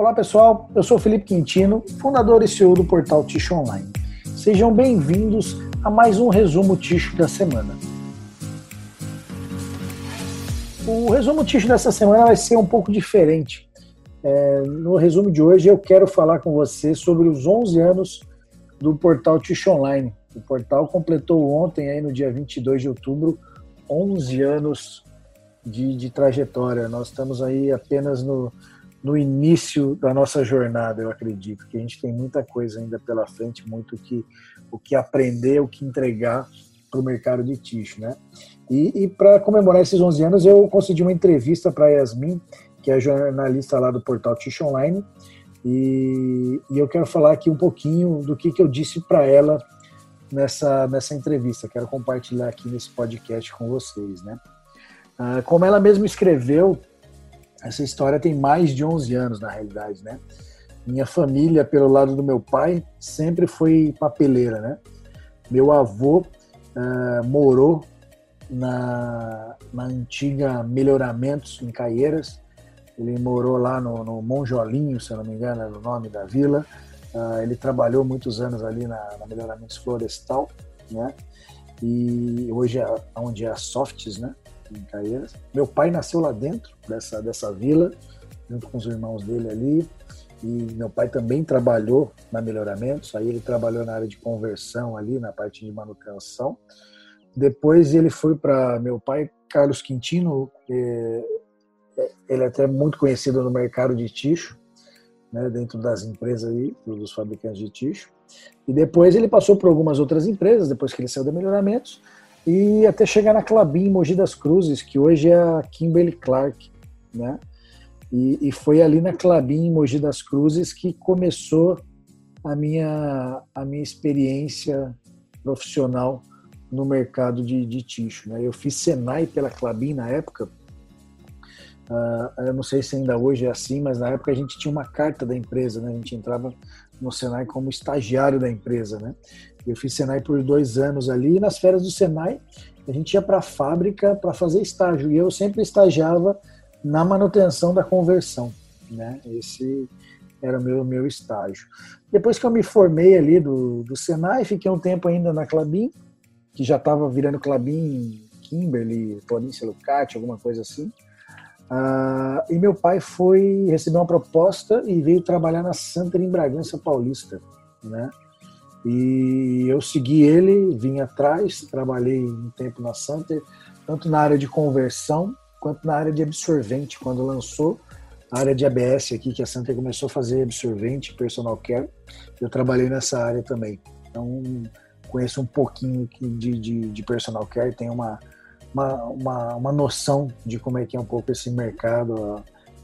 Olá pessoal, eu sou Felipe Quintino, fundador e CEO do portal Ticho Online. Sejam bem-vindos a mais um resumo Ticho da semana. O resumo Ticho dessa semana vai ser um pouco diferente. É, no resumo de hoje eu quero falar com você sobre os 11 anos do portal Ticho Online. O portal completou ontem, aí no dia 22 de outubro, 11 anos de, de trajetória. Nós estamos aí apenas no, no início da nossa jornada, eu acredito, que a gente tem muita coisa ainda pela frente, muito que, o que aprender, o que entregar para o mercado de ticho, né? E, e para comemorar esses 11 anos, eu concedi uma entrevista para Yasmin, que é jornalista lá do portal Ticho Online, e, e, eu quero falar aqui um pouquinho do que, que eu disse para ela nessa, nessa entrevista. Quero compartilhar aqui nesse podcast com vocês, né? Ah, como ela mesma escreveu, essa história tem mais de 11 anos, na realidade, né? Minha família, pelo lado do meu pai, sempre foi papeleira, né? Meu avô uh, morou na, na antiga Melhoramentos, em Caieiras. Ele morou lá no, no Monjolinho, se não me engano, era o nome da vila. Uh, ele trabalhou muitos anos ali na, na Melhoramentos Florestal, né? E hoje é onde é a Softs, né? Em Caieiras. Meu pai nasceu lá dentro dessa, dessa vila, junto com os irmãos dele ali. E meu pai também trabalhou na Melhoramentos, aí ele trabalhou na área de conversão ali, na parte de manutenção. Depois ele foi para meu pai, Carlos Quintino, é, ele é até muito conhecido no mercado de ticho, né, dentro das empresas aí, dos fabricantes de ticho. E depois ele passou por algumas outras empresas, depois que ele saiu da Melhoramentos, e até chegar na Clabin Mogi das Cruzes, que hoje é a Kimberly Clark, né? E, e foi ali na Clabin Mogi das Cruzes que começou a minha, a minha experiência profissional no mercado de, de ticho. Né? Eu fiz Senai pela Clabin na época. Uh, eu não sei se ainda hoje é assim, mas na época a gente tinha uma carta da empresa, né? A gente entrava no Senai como estagiário da empresa, né? Eu fiz Senai por dois anos ali, e nas férias do Senai a gente ia para a fábrica para fazer estágio, e eu sempre estagiava na manutenção da conversão, né? Esse era o meu, meu estágio. Depois que eu me formei ali do, do Senai, fiquei um tempo ainda na Clabin, que já estava virando Clabin Kimberly, Planícia Lucati, alguma coisa assim. Uh, e meu pai foi receber uma proposta e veio trabalhar na Santa em Bragança Paulista, né? E eu segui ele, vim atrás, trabalhei um tempo na Santer, tanto na área de conversão quanto na área de absorvente, quando lançou a área de ABS aqui, que a Santer começou a fazer absorvente, personal care, eu trabalhei nessa área também. Então, conheço um pouquinho de, de, de personal care, tenho uma, uma, uma, uma, noção de como é que é um pouco esse mercado,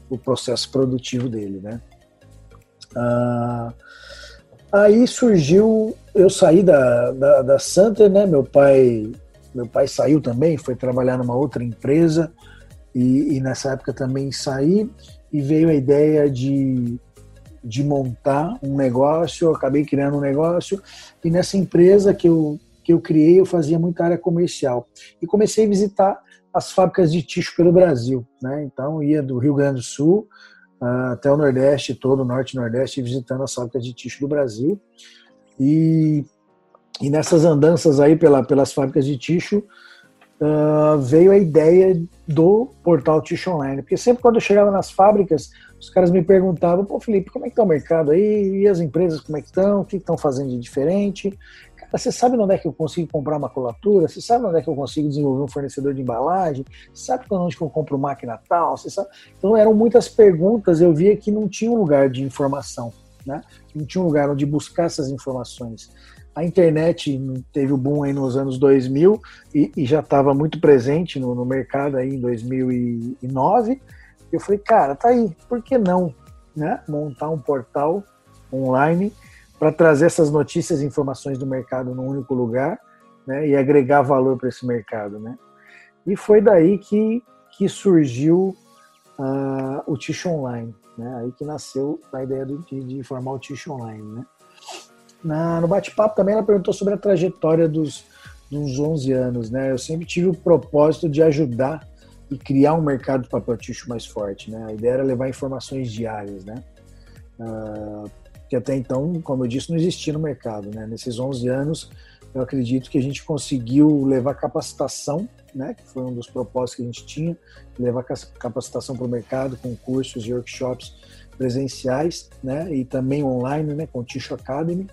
o processo produtivo dele, né? Uh, Aí surgiu, eu saí da, da, da Santa, né? Meu pai, meu pai saiu também, foi trabalhar numa outra empresa e, e nessa época também saí e veio a ideia de, de montar um negócio. Acabei criando um negócio e nessa empresa que eu que eu criei eu fazia muita área comercial e comecei a visitar as fábricas de ticho pelo Brasil, né? Então ia do Rio Grande do Sul uh, até o Nordeste todo, o Norte e Nordeste, visitando as fábricas de ticho do Brasil. E, e nessas andanças aí pela, pelas fábricas de ticho, uh, veio a ideia do portal Ticho Online. Porque sempre quando eu chegava nas fábricas, os caras me perguntavam, pô Felipe, como é que está o mercado aí? E as empresas como é que estão? O que estão fazendo de diferente? Você sabe onde é que eu consigo comprar uma colatura? Você sabe onde é que eu consigo desenvolver um fornecedor de embalagem? Você sabe onde que eu compro máquina tal? Você sabe? Então eram muitas perguntas, eu via que não tinha um lugar de informação, né? Não tinha um lugar onde buscar essas informações. A internet teve o boom aí nos anos 2000 e, e já estava muito presente no, no mercado aí em 2009. Eu falei, cara, tá aí, por que não, né? Montar um portal online para trazer essas notícias e informações do mercado num único lugar né, e agregar valor para esse mercado. Né? E foi daí que, que surgiu uh, o Tish Online, né? aí que nasceu a ideia de, de formar o Tish Online. Né? Na, no bate-papo também ela perguntou sobre a trajetória dos, dos 11 anos. Né? Eu sempre tive o propósito de ajudar e criar um mercado de papel ticho mais forte. Né? A ideia era levar informações diárias. Né? uh, que até então, como eu disse, não existia no mercado. Né? Nesses 11 anos, eu acredito que a gente conseguiu levar capacitação, né, que foi um dos propósitos que a gente tinha, levar capacitação para o mercado com cursos e workshops presenciais, né, e também online, né, com o Ticho Academy.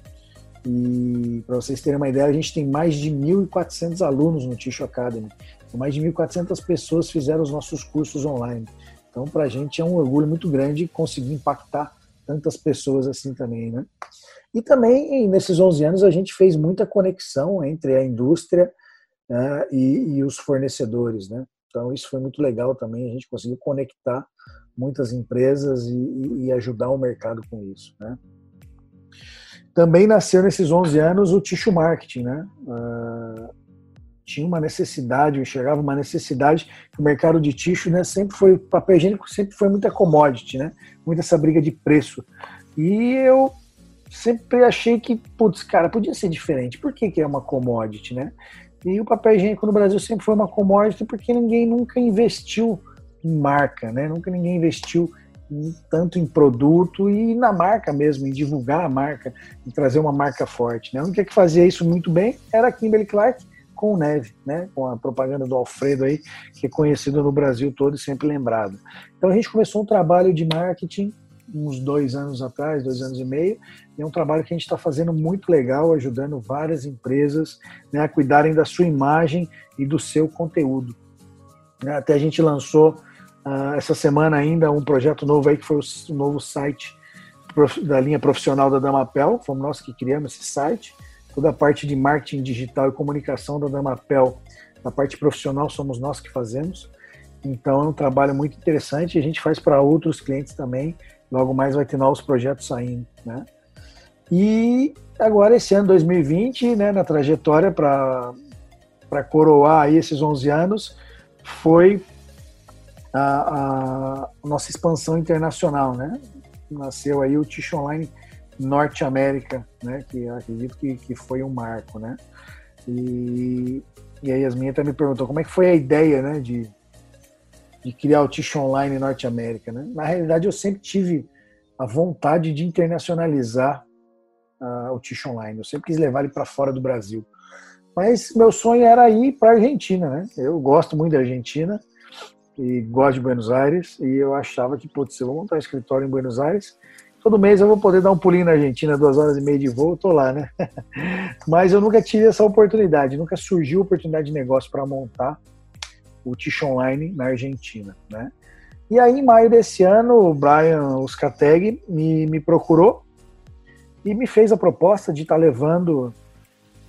E para vocês terem uma ideia, a gente tem mais de 1.400 alunos no Ticho Academy. Mais de 1.400 pessoas fizeram os nossos cursos online. Então, para a gente é um orgulho muito grande conseguir impactar tantas pessoas assim também, né? E também, nesses 11 anos, a gente fez muita conexão entre a indústria né, e, e, os fornecedores, né? Então, isso foi muito legal também, a gente conseguiu conectar muitas empresas e, e ajudar o mercado com isso, né? Também nasceu nesses 11 anos o tissue marketing, né? Uh, tinha uma necessidade, eu enxergava uma necessidade que o mercado de tixo, né, sempre foi papel higiênico sempre foi muita commodity, né? Muita essa briga de preço. E eu sempre achei que, putz, cara, podia ser diferente. Por que, que é uma commodity, né? E o papel higiênico no Brasil sempre foi uma commodity porque ninguém nunca investiu em marca, né? Nunca ninguém investiu em, tanto em produto e na marca mesmo, em divulgar a marca, em trazer uma marca forte, né? A única que fazia isso muito bem era a Kimberly Clark, com Neve, né? com a propaganda do Alfredo aí, que é conhecido no Brasil todo e sempre lembrado. Então a gente começou um trabalho de marketing uns dois anos atrás, dois anos e meio, e é um trabalho que a gente está fazendo muito legal, ajudando várias empresas né, a cuidarem da sua imagem e do seu conteúdo. Até a gente lançou uh, essa semana ainda um projeto novo aí, que foi o novo site da linha profissional da Damapel, fomos nós que criamos esse site, toda a parte de marketing digital e comunicação da Damapel, na parte profissional somos nós que fazemos. Então é um trabalho muito interessante a gente faz para outros clientes também. Logo mais vai ter novos projetos saindo, né? E agora esse ano 2020, né, na trajetória para para coroar aí esses 11 anos, foi a, a, nossa expansão internacional, né? Nasceu aí o Tish Online Norte América, né? Que acredito que, que foi um marco, né? E, e a Yasmin até me perguntou como é que foi a ideia, né? De, de criar o Tish Online Norte América, né? Na realidade, eu sempre tive a vontade de internacionalizar uh, o Tish Online. Eu sempre quis levar ele para fora do Brasil. Mas meu sonho era ir para a Argentina, né? Eu gosto muito da Argentina e gosto de Buenos Aires e eu achava que, putz, eu vou montar um escritório em Buenos Aires todo mês eu vou poder dar um pulinho na Argentina, duas horas e meia de voo, tô lá, né? Mas eu nunca tive essa oportunidade, nunca surgiu oportunidade de negócio para montar o Tish Online na Argentina, né? E aí, em maio desse ano, o Brian Uscateg me, me procurou e me fez a proposta de estar tá levando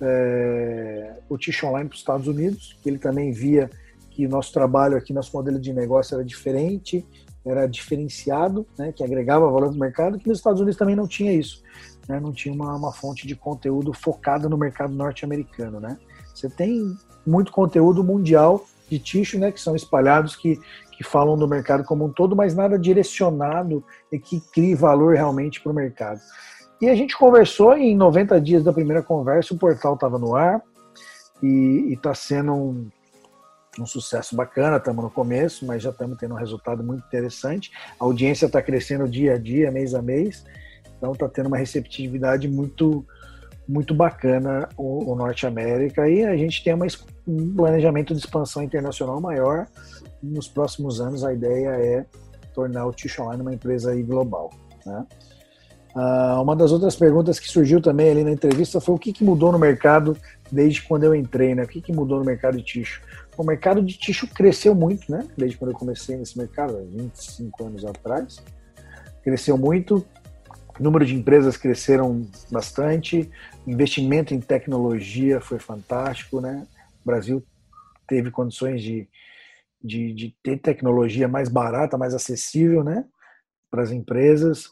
é, o Tish Online para os Estados Unidos, que ele também via que nosso trabalho aqui, nosso modelo de negócio era diferente, era diferenciado, né, que agregava valor no mercado, que nos Estados Unidos também não tinha isso. Né, não tinha uma, uma fonte de conteúdo focada no mercado norte-americano. Né? Você tem muito conteúdo mundial de ticho, né, que são espalhados, que, que falam do mercado como um todo, mas nada direcionado e que crie valor realmente para o mercado. E a gente conversou e em 90 dias da primeira conversa, o portal estava no ar e está sendo um, um sucesso bacana, estamos no começo, mas já estamos tendo um resultado muito interessante. A audiência está crescendo dia a dia, mês a mês, então está tendo uma receptividade muito muito bacana o, o Norte América e a gente tem uma, um planejamento de expansão internacional maior. Nos próximos anos a ideia é tornar o Tish Online uma empresa global. Né? Uh, uma das outras perguntas que surgiu também ali na entrevista foi o que, que mudou no mercado desde quando eu entrei, né? O que, que mudou no mercado de ticho? O mercado de tixo cresceu muito, né? Desde quando eu comecei nesse mercado, 25 anos atrás. Cresceu muito, o número de empresas cresceram bastante, investimento em tecnologia foi fantástico, né? O Brasil teve condições de, de, de ter tecnologia mais barata, mais acessível, né? Para as empresas.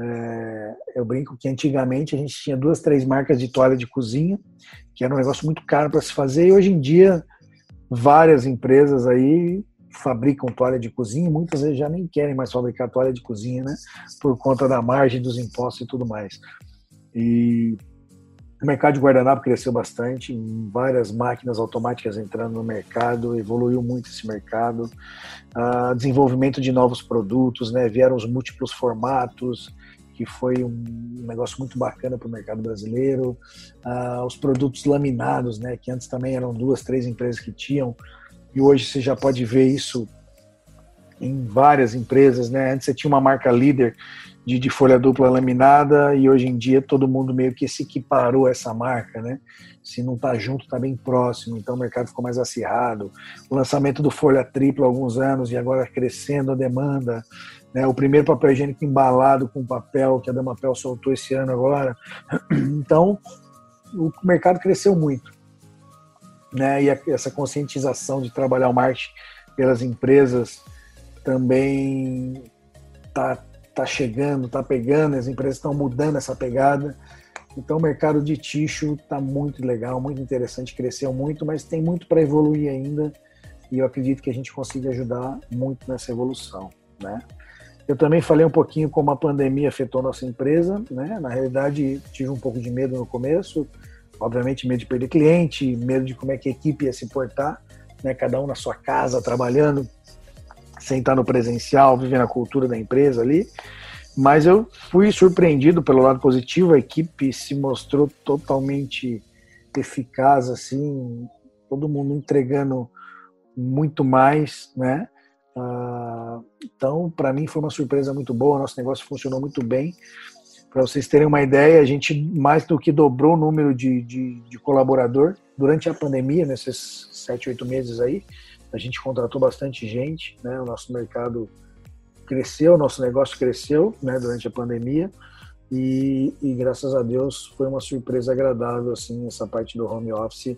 É, eu brinco que antigamente a gente tinha duas, três marcas de toalha de cozinha, que era um negócio muito caro para se fazer, e hoje em dia várias empresas aí fabricam toalha de cozinha, muitas vezes já nem querem mais fabricar toalha de cozinha, né? Por conta da margem dos impostos e tudo mais. E o mercado de guardanapo cresceu bastante, várias máquinas automáticas entrando no mercado, evoluiu muito esse mercado. Uh, desenvolvimento de novos produtos, né? Vieram os múltiplos formatos, que foi um negócio muito bacana para o mercado brasileiro. Ah, os produtos laminados, né, que antes também eram duas, três empresas que tinham, e hoje você já pode ver isso em várias empresas, né? Antes você tinha uma marca líder de, de, folha dupla laminada e hoje em dia todo mundo meio que se equiparou essa marca, né? Se não está junto, está bem próximo, então o mercado ficou mais acirrado. O lançamento do folha tripla há alguns anos e agora crescendo a demanda. Né? O primeiro papel higiênico embalado com papel que a Damapel soltou esse ano agora. Então o mercado cresceu muito. Né? E essa conscientização de trabalhar o marketing pelas empresas também está tá chegando, está pegando, as empresas estão mudando essa pegada. Então o mercado de tixo está muito legal, muito interessante, cresceu muito, mas tem muito para evoluir ainda e eu acredito que a gente consiga ajudar muito nessa evolução, né? Eu também falei um pouquinho como a pandemia afetou nossa empresa, né? Na realidade, tive um pouco de medo no começo, obviamente medo de perder cliente, medo de como é que a equipe ia se portar, né? Cada um na sua casa trabalhando, sem estar no presencial, vivendo a cultura da empresa ali. Mas eu fui surpreendido pelo lado positivo, a equipe se mostrou totalmente eficaz, assim, todo mundo entregando muito mais, né? Uh, então, para mim foi uma surpresa muito boa, nosso negócio funcionou muito bem. Para vocês terem uma ideia, a gente mais do que dobrou o número de, de, de colaborador durante a pandemia, nesses sete, oito meses aí a gente contratou bastante gente, né? O nosso mercado cresceu, o nosso negócio cresceu, né? Durante a pandemia e, e, graças a Deus foi uma surpresa agradável assim essa parte do home office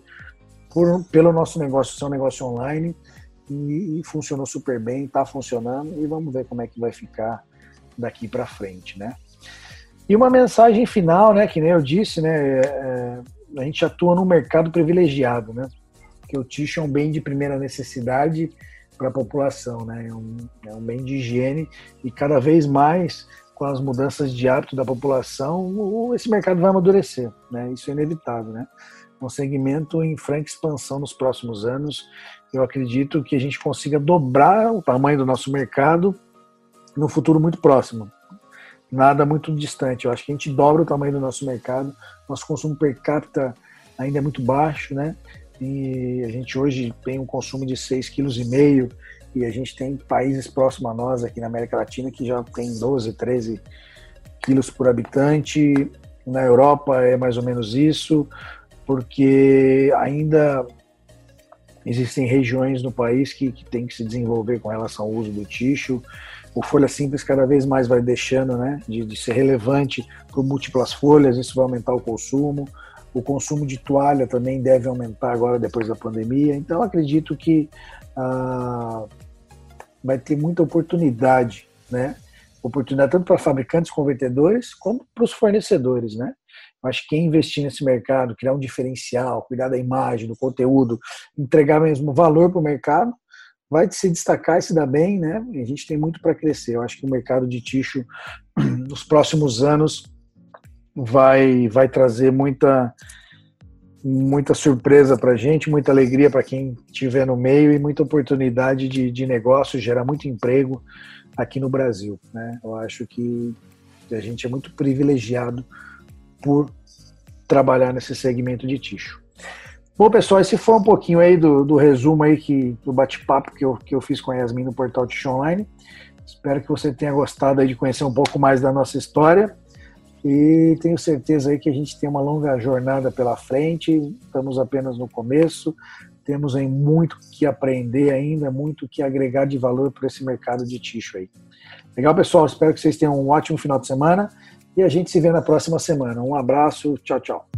por, pelo nosso negócio ser um negócio online e, e funcionou super bem, está funcionando e vamos ver como é que vai ficar daqui para frente, né? E uma mensagem final, né? Que nem eu disse, né? É, é a gente atua num mercado privilegiado, né? que o tixo é um bem de primeira necessidade para a população, né? É um, é um bem de higiene e cada vez mais com as mudanças de hábito da população, esse mercado vai amadurecer, né? Isso é inevitável, né? Um segmento em franca expansão nos próximos anos. Eu acredito que a gente consiga dobrar o tamanho do nosso mercado no futuro muito próximo. Nada muito distante. Eu acho que a gente dobra o tamanho do nosso mercado. Nosso consumo per capita ainda é muito baixo, né? e a gente hoje tem um consumo de 6,5 kg e a gente tem países próximos a nós aqui na América Latina que já tem 12, 13 quilos por habitante. Na Europa é mais ou menos isso, porque ainda existem regiões no país que, que tem que se desenvolver com relação ao uso do tixo. O folha simples cada vez mais vai deixando né, de, de ser relevante por múltiplas folhas, isso vai aumentar o consumo. O consumo de toalha também deve aumentar agora depois da pandemia. Então, acredito que ah, vai ter muita oportunidade, né? Oportunidade tanto para fabricantes, convertedores, como para os fornecedores, né? Acho que quem investir nesse mercado, criar um diferencial, cuidar da imagem, do conteúdo, entregar mesmo valor para o mercado, vai se destacar e se dar bem, né? A gente tem muito para crescer. Eu acho que o mercado de tixo, nos próximos anos, vai, vai trazer muita, muita surpresa para a gente, muita alegria para quem estiver no meio e muita oportunidade de, de negócio, gerar muito emprego aqui no Brasil. Né? Eu acho que a gente é muito privilegiado por trabalhar nesse segmento de ticho. Bom, pessoal, esse foi um pouquinho aí do, do resumo aí que, do bate-papo que eu, que eu fiz com a Yasmin no portal Ticho Online. Espero que você tenha gostado aí de conhecer um pouco mais da nossa história e tenho certeza aí que a gente tem uma longa jornada pela frente, estamos apenas no começo, temos aí muito que aprender ainda, muito que agregar de valor para esse mercado de ticho aí. Legal, pessoal? Espero que vocês tenham um ótimo final de semana e a gente se vê na próxima semana. Um abraço, tchau, tchau.